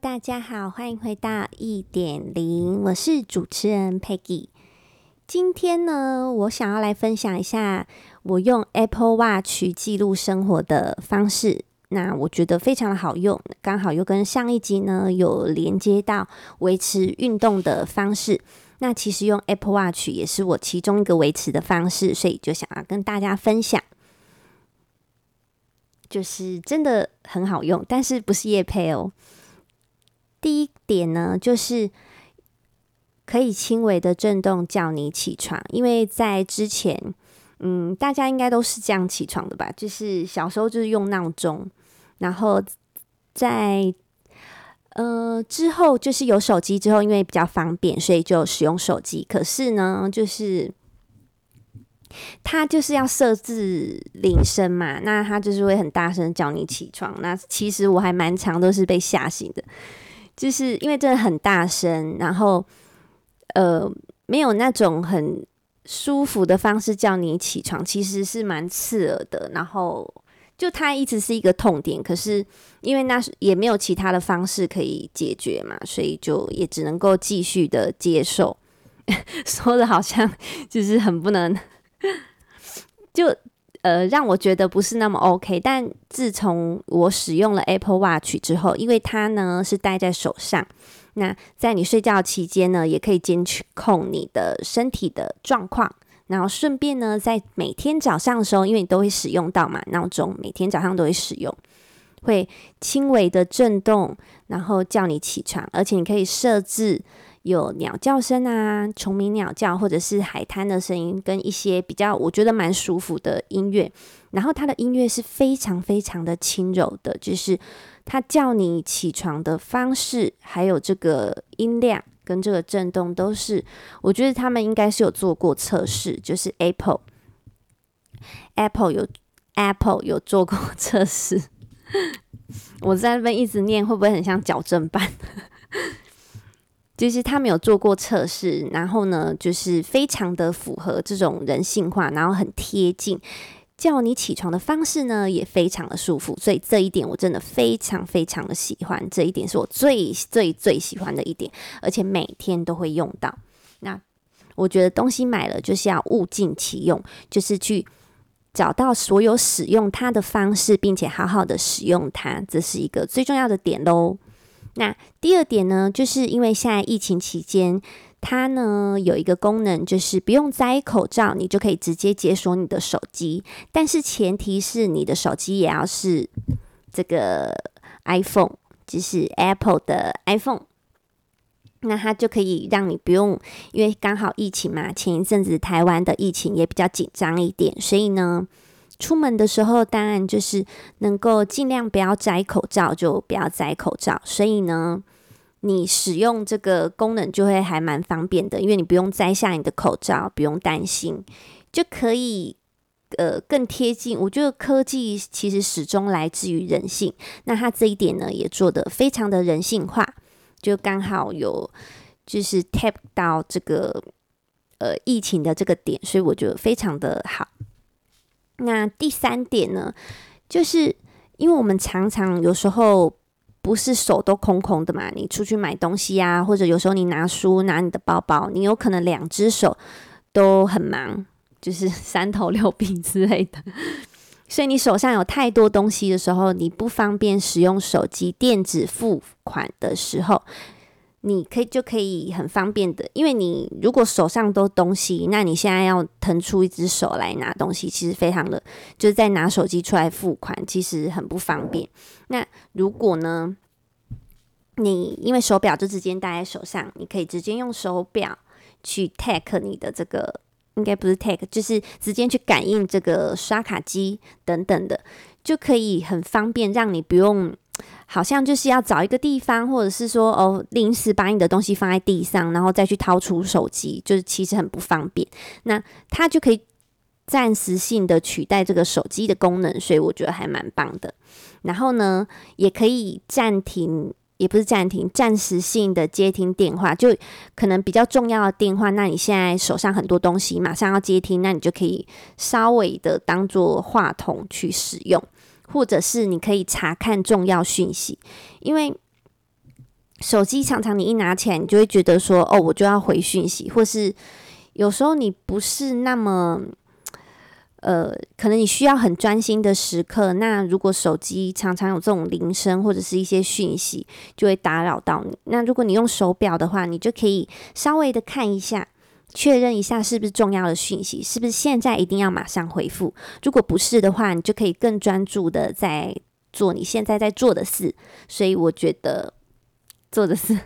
大家好，欢迎回到一点零，我是主持人 Peggy。今天呢，我想要来分享一下我用 Apple Watch 记录生活的方式。那我觉得非常的好用，刚好又跟上一集呢有连接到维持运动的方式。那其实用 Apple Watch 也是我其中一个维持的方式，所以就想要跟大家分享。就是真的很好用，但是不是业配哦。第一点呢，就是可以轻微的震动叫你起床，因为在之前，嗯，大家应该都是这样起床的吧？就是小时候就是用闹钟，然后在呃之后就是有手机之后，因为比较方便，所以就使用手机。可是呢，就是。它就是要设置铃声嘛，那它就是会很大声叫你起床。那其实我还蛮常都是被吓醒的，就是因为真的很大声，然后呃没有那种很舒服的方式叫你起床，其实是蛮刺耳的。然后就它一直是一个痛点，可是因为那也没有其他的方式可以解决嘛，所以就也只能够继续的接受。说的好像就是很不能。就呃让我觉得不是那么 OK，但自从我使用了 Apple Watch 之后，因为它呢是戴在手上，那在你睡觉期间呢，也可以监控你的身体的状况，然后顺便呢，在每天早上的时候，因为你都会使用到嘛，闹钟每天早上都会使用，会轻微的震动，然后叫你起床，而且你可以设置。有鸟叫声啊，虫鸣鸟叫，或者是海滩的声音，跟一些比较我觉得蛮舒服的音乐。然后它的音乐是非常非常的轻柔的，就是它叫你起床的方式，还有这个音量跟这个震动，都是我觉得他们应该是有做过测试，就是 Apple Apple 有 Apple 有做过 测试。我在那边一直念，会不会很像矫正版？就是他们有做过测试，然后呢，就是非常的符合这种人性化，然后很贴近叫你起床的方式呢，也非常的舒服，所以这一点我真的非常非常的喜欢，这一点是我最最最喜欢的一点，而且每天都会用到。那我觉得东西买了就是要物尽其用，就是去找到所有使用它的方式，并且好好的使用它，这是一个最重要的点喽。那第二点呢，就是因为现在疫情期间，它呢有一个功能，就是不用摘口罩，你就可以直接解锁你的手机。但是前提是你的手机也要是这个 iPhone，就是 Apple 的 iPhone，那它就可以让你不用，因为刚好疫情嘛，前一阵子台湾的疫情也比较紧张一点，所以呢。出门的时候，当然就是能够尽量不要摘口罩，就不要摘口罩。所以呢，你使用这个功能就会还蛮方便的，因为你不用摘下你的口罩，不用担心，就可以呃更贴近。我觉得科技其实始终来自于人性，那它这一点呢也做得非常的人性化，就刚好有就是 tap 到这个呃疫情的这个点，所以我觉得非常的好。那第三点呢，就是因为我们常常有时候不是手都空空的嘛，你出去买东西啊，或者有时候你拿书、拿你的包包，你有可能两只手都很忙，就是 三头六臂之类的，所以你手上有太多东西的时候，你不方便使用手机电子付款的时候。你可以就可以很方便的，因为你如果手上都东西，那你现在要腾出一只手来拿东西，其实非常的就是在拿手机出来付款，其实很不方便。那如果呢，你因为手表就直接戴在手上，你可以直接用手表去 tag 你的这个，应该不是 tag，就是直接去感应这个刷卡机等等的，就可以很方便，让你不用。好像就是要找一个地方，或者是说哦，临时把你的东西放在地上，然后再去掏出手机，就是其实很不方便。那它就可以暂时性的取代这个手机的功能，所以我觉得还蛮棒的。然后呢，也可以暂停，也不是暂停，暂时性的接听电话，就可能比较重要的电话。那你现在手上很多东西，马上要接听，那你就可以稍微的当做话筒去使用。或者是你可以查看重要讯息，因为手机常常你一拿起来，你就会觉得说，哦，我就要回讯息，或是有时候你不是那么，呃，可能你需要很专心的时刻，那如果手机常常有这种铃声或者是一些讯息，就会打扰到你。那如果你用手表的话，你就可以稍微的看一下，确认一下是不是重要的讯息，是不是现在一定要马上回复。如果不是的话，你就可以更专注的在做你现在在做的事。所以我觉得。做的是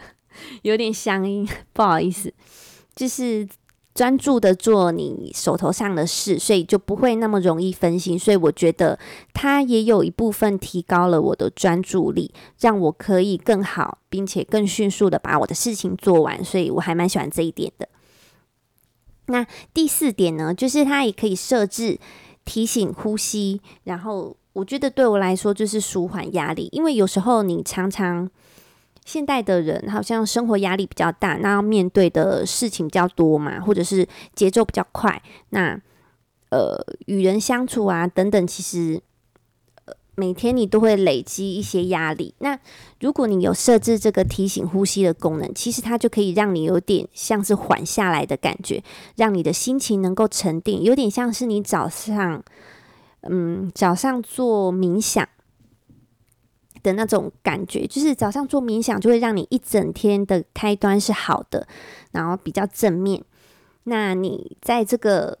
有点乡音，不好意思，就是专注的做你手头上的事，所以就不会那么容易分心。所以我觉得它也有一部分提高了我的专注力，让我可以更好，并且更迅速的把我的事情做完。所以我还蛮喜欢这一点的。那第四点呢，就是它也可以设置提醒呼吸，然后我觉得对我来说就是舒缓压力，因为有时候你常常。现代的人好像生活压力比较大，那要面对的事情比较多嘛，或者是节奏比较快，那呃与人相处啊等等，其实每天你都会累积一些压力。那如果你有设置这个提醒呼吸的功能，其实它就可以让你有点像是缓下来的感觉，让你的心情能够沉淀，有点像是你早上嗯早上做冥想。的那种感觉，就是早上做冥想，就会让你一整天的开端是好的，然后比较正面。那你在这个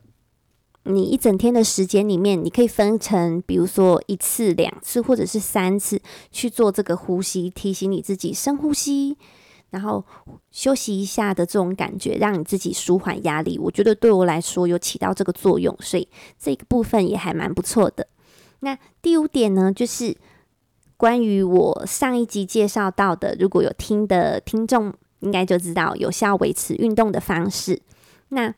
你一整天的时间里面，你可以分成，比如说一次、两次，或者是三次去做这个呼吸，提醒你自己深呼吸，然后休息一下的这种感觉，让你自己舒缓压力。我觉得对我来说有起到这个作用，所以这个部分也还蛮不错的。那第五点呢，就是。关于我上一集介绍到的，如果有听的听众应该就知道有效维持运动的方式。那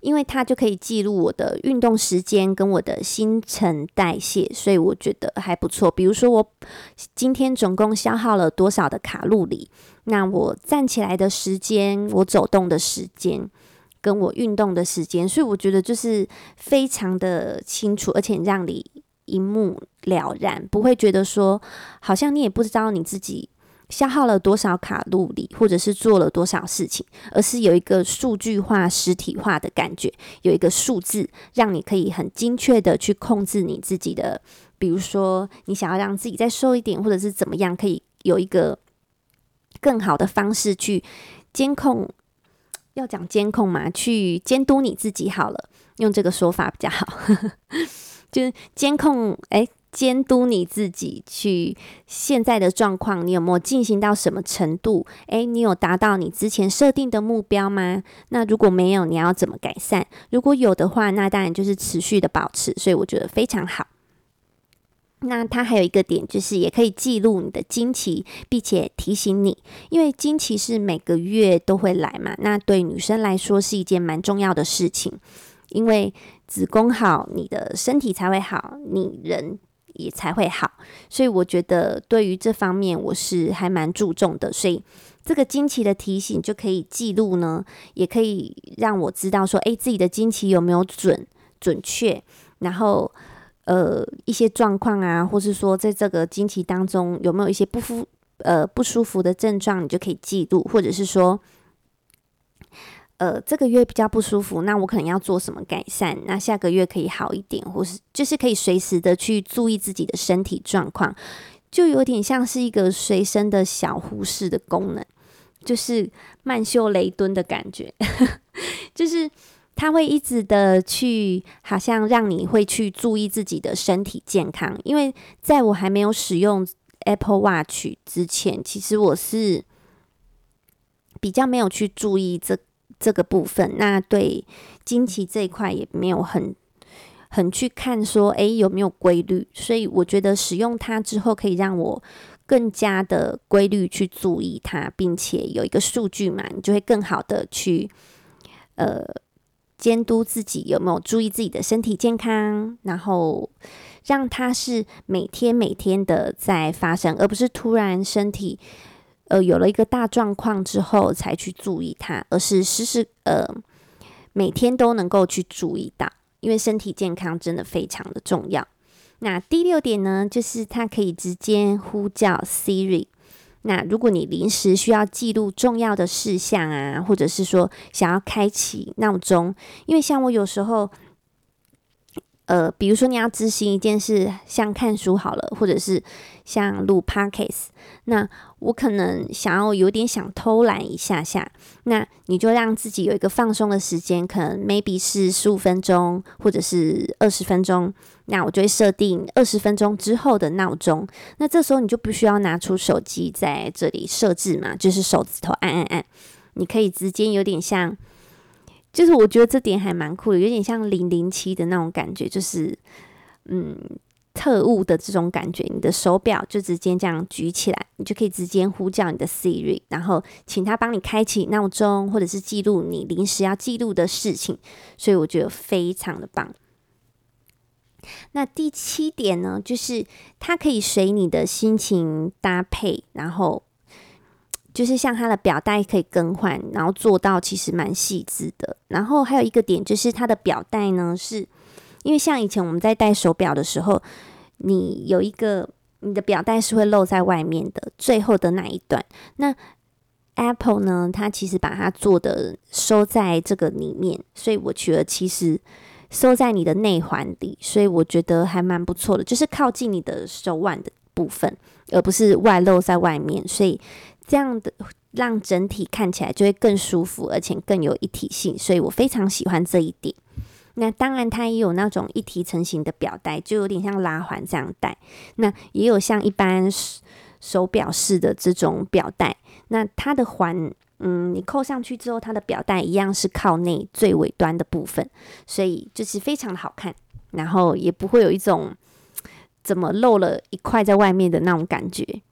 因为它就可以记录我的运动时间跟我的新陈代谢，所以我觉得还不错。比如说我今天总共消耗了多少的卡路里，那我站起来的时间，我走动的时间，跟我运动的时间，所以我觉得就是非常的清楚，而且让你。一目了然，不会觉得说好像你也不知道你自己消耗了多少卡路里，或者是做了多少事情，而是有一个数据化、实体化的感觉，有一个数字，让你可以很精确的去控制你自己的。比如说，你想要让自己再瘦一点，或者是怎么样，可以有一个更好的方式去监控。要讲监控嘛，去监督你自己好了，用这个说法比较好。就是监控，哎，监督你自己去现在的状况，你有没有进行到什么程度？哎，你有达到你之前设定的目标吗？那如果没有，你要怎么改善？如果有的话，那当然就是持续的保持。所以我觉得非常好。那它还有一个点，就是也可以记录你的经期，并且提醒你，因为经期是每个月都会来嘛。那对女生来说是一件蛮重要的事情，因为。子宫好，你的身体才会好，你人也才会好。所以我觉得对于这方面我是还蛮注重的。所以这个经期的提醒就可以记录呢，也可以让我知道说，诶，自己的经期有没有准准确，然后呃一些状况啊，或是说在这个经期当中有没有一些不舒呃不舒服的症状，你就可以记录，或者是说。呃，这个月比较不舒服，那我可能要做什么改善？那下个月可以好一点，或是就是可以随时的去注意自己的身体状况，就有点像是一个随身的小护士的功能，就是曼秀雷敦的感觉，就是他会一直的去，好像让你会去注意自己的身体健康。因为在我还没有使用 Apple Watch 之前，其实我是比较没有去注意这。这个部分，那对经期这一块也没有很很去看说，诶，有没有规律？所以我觉得使用它之后，可以让我更加的规律去注意它，并且有一个数据嘛，你就会更好的去呃监督自己有没有注意自己的身体健康，然后让它是每天每天的在发生，而不是突然身体。呃，有了一个大状况之后才去注意它，而是时时呃每天都能够去注意到，因为身体健康真的非常的重要。那第六点呢，就是它可以直接呼叫 Siri，那如果你临时需要记录重要的事项啊，或者是说想要开启闹钟，因为像我有时候。呃，比如说你要执行一件事，像看书好了，或者是像录 Podcast，那我可能想要有点想偷懒一下下，那你就让自己有一个放松的时间，可能 maybe 是十五分钟，或者是二十分钟，那我就会设定二十分钟之后的闹钟，那这时候你就不需要拿出手机在这里设置嘛，就是手指头按按按，你可以直接有点像。就是我觉得这点还蛮酷的，有点像零零七的那种感觉，就是嗯，特务的这种感觉。你的手表就直接这样举起来，你就可以直接呼叫你的 Siri，然后请他帮你开启闹钟，或者是记录你临时要记录的事情。所以我觉得非常的棒。那第七点呢，就是它可以随你的心情搭配，然后。就是像它的表带可以更换，然后做到其实蛮细致的。然后还有一个点就是它的表带呢，是因为像以前我们在戴手表的时候，你有一个你的表带是会露在外面的，最后的那一段。那 Apple 呢，它其实把它做的收在这个里面，所以我觉得其实收在你的内环里，所以我觉得还蛮不错的，就是靠近你的手腕的部分，而不是外露在外面，所以。这样的让整体看起来就会更舒服，而且更有一体性，所以我非常喜欢这一点。那当然，它也有那种一体成型的表带，就有点像拉环这样戴。那也有像一般手表式的这种表带。那它的环，嗯，你扣上去之后，它的表带一样是靠内最尾端的部分，所以就是非常的好看，然后也不会有一种怎么漏了一块在外面的那种感觉。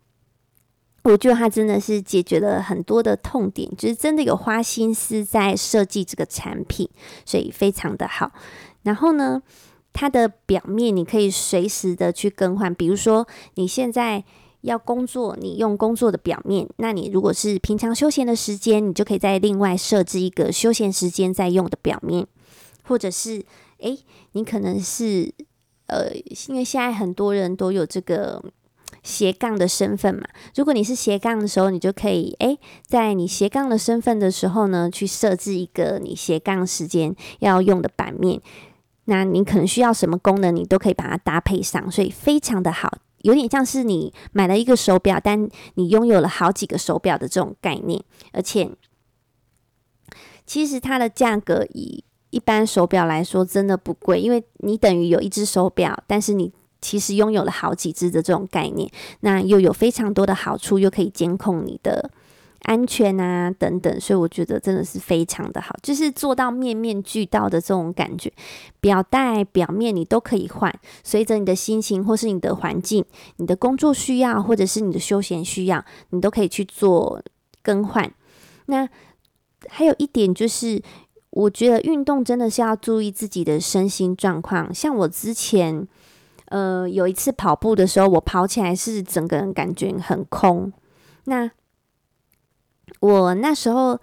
我觉得它真的是解决了很多的痛点，就是真的有花心思在设计这个产品，所以非常的好。然后呢，它的表面你可以随时的去更换，比如说你现在要工作，你用工作的表面，那你如果是平常休闲的时间，你就可以再另外设置一个休闲时间在用的表面，或者是诶，你可能是呃，因为现在很多人都有这个。斜杠的身份嘛，如果你是斜杠的时候，你就可以诶，在你斜杠的身份的时候呢，去设置一个你斜杠时间要用的版面。那你可能需要什么功能，你都可以把它搭配上，所以非常的好，有点像是你买了一个手表，但你拥有了好几个手表的这种概念。而且，其实它的价格以一般手表来说真的不贵，因为你等于有一只手表，但是你。其实拥有了好几只的这种概念，那又有非常多的好处，又可以监控你的安全啊等等，所以我觉得真的是非常的好，就是做到面面俱到的这种感觉。表带表面你都可以换，随着你的心情或是你的环境、你的工作需要或者是你的休闲需要，你都可以去做更换。那还有一点就是，我觉得运动真的是要注意自己的身心状况，像我之前。呃，有一次跑步的时候，我跑起来是整个人感觉很空。那我那时候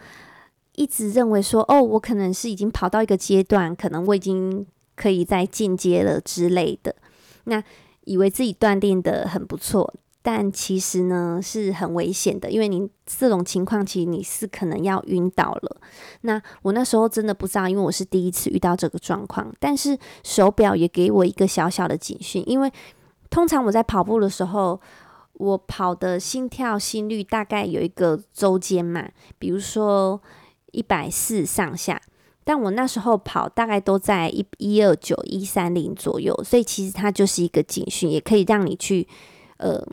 一直认为说，哦，我可能是已经跑到一个阶段，可能我已经可以再进阶了之类的。那以为自己锻炼的很不错。但其实呢，是很危险的，因为你这种情况，其实你是可能要晕倒了。那我那时候真的不知道，因为我是第一次遇到这个状况。但是手表也给我一个小小的警讯，因为通常我在跑步的时候，我跑的心跳心率大概有一个周间嘛，比如说一百四上下。但我那时候跑大概都在一一二九一三零左右，所以其实它就是一个警讯，也可以让你去呃。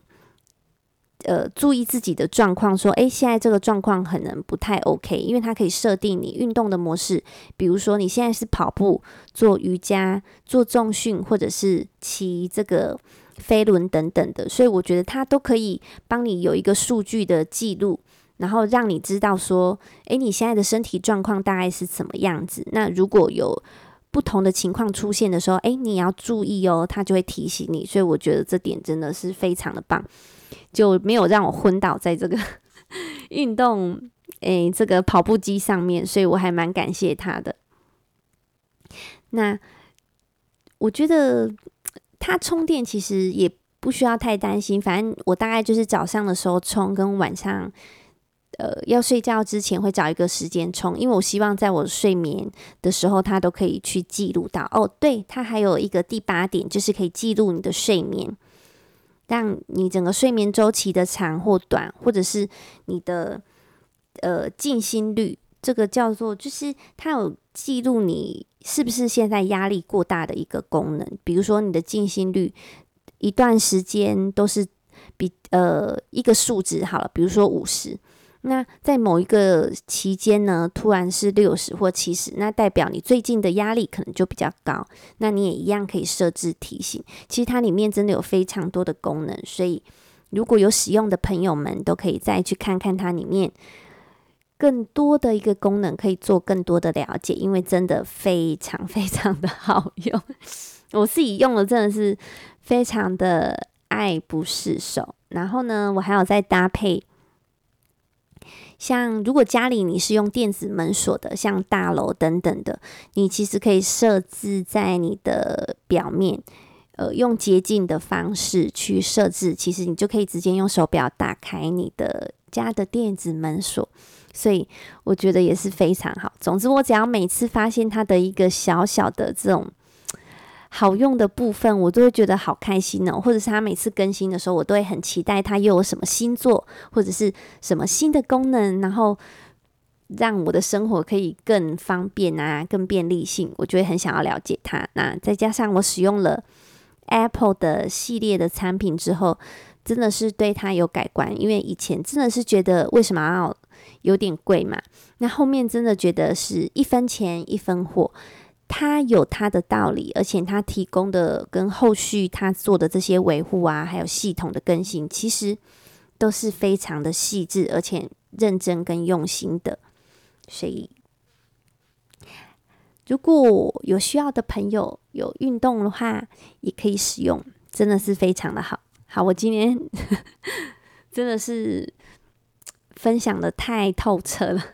呃，注意自己的状况，说，诶，现在这个状况可能不太 OK，因为它可以设定你运动的模式，比如说你现在是跑步、做瑜伽、做重训，或者是骑这个飞轮等等的，所以我觉得它都可以帮你有一个数据的记录，然后让你知道说，诶，你现在的身体状况大概是怎么样子。那如果有不同的情况出现的时候，诶，你要注意哦，它就会提醒你。所以我觉得这点真的是非常的棒。就没有让我昏倒在这个 运动诶、这个跑步机上面，所以我还蛮感谢他的。那我觉得它充电其实也不需要太担心。反正我大概就是早上的时候充，跟晚上呃要睡觉之前会找一个时间充，因为我希望在我睡眠的时候，它都可以去记录到。哦，对，它还有一个第八点，就是可以记录你的睡眠。让你整个睡眠周期的长或短，或者是你的呃静心率，这个叫做就是它有记录你是不是现在压力过大的一个功能。比如说你的静心率一段时间都是比呃一个数值好了，比如说五十。那在某一个期间呢，突然是六十或七十，那代表你最近的压力可能就比较高。那你也一样可以设置提醒。其实它里面真的有非常多的功能，所以如果有使用的朋友们，都可以再去看看它里面更多的一个功能，可以做更多的了解。因为真的非常 非常的好用，我自己用了真的是非常的爱不释手。然后呢，我还有再搭配。像如果家里你是用电子门锁的，像大楼等等的，你其实可以设置在你的表面，呃，用捷径的方式去设置，其实你就可以直接用手表打开你的家的电子门锁，所以我觉得也是非常好。总之，我只要每次发现它的一个小小的这种。好用的部分，我都会觉得好开心哦。或者是它每次更新的时候，我都会很期待它又有什么新作，或者是什么新的功能，然后让我的生活可以更方便啊，更便利性。我就会很想要了解它。那再加上我使用了 Apple 的系列的产品之后，真的是对它有改观。因为以前真的是觉得为什么要有点贵嘛？那后面真的觉得是一分钱一分货。它有它的道理，而且它提供的跟后续它做的这些维护啊，还有系统的更新，其实都是非常的细致，而且认真跟用心的。所以，如果有需要的朋友有运动的话，也可以使用，真的是非常的好。好，我今天 真的是分享的太透彻了。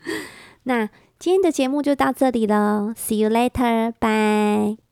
那。今天的节目就到这里了，See you later，bye。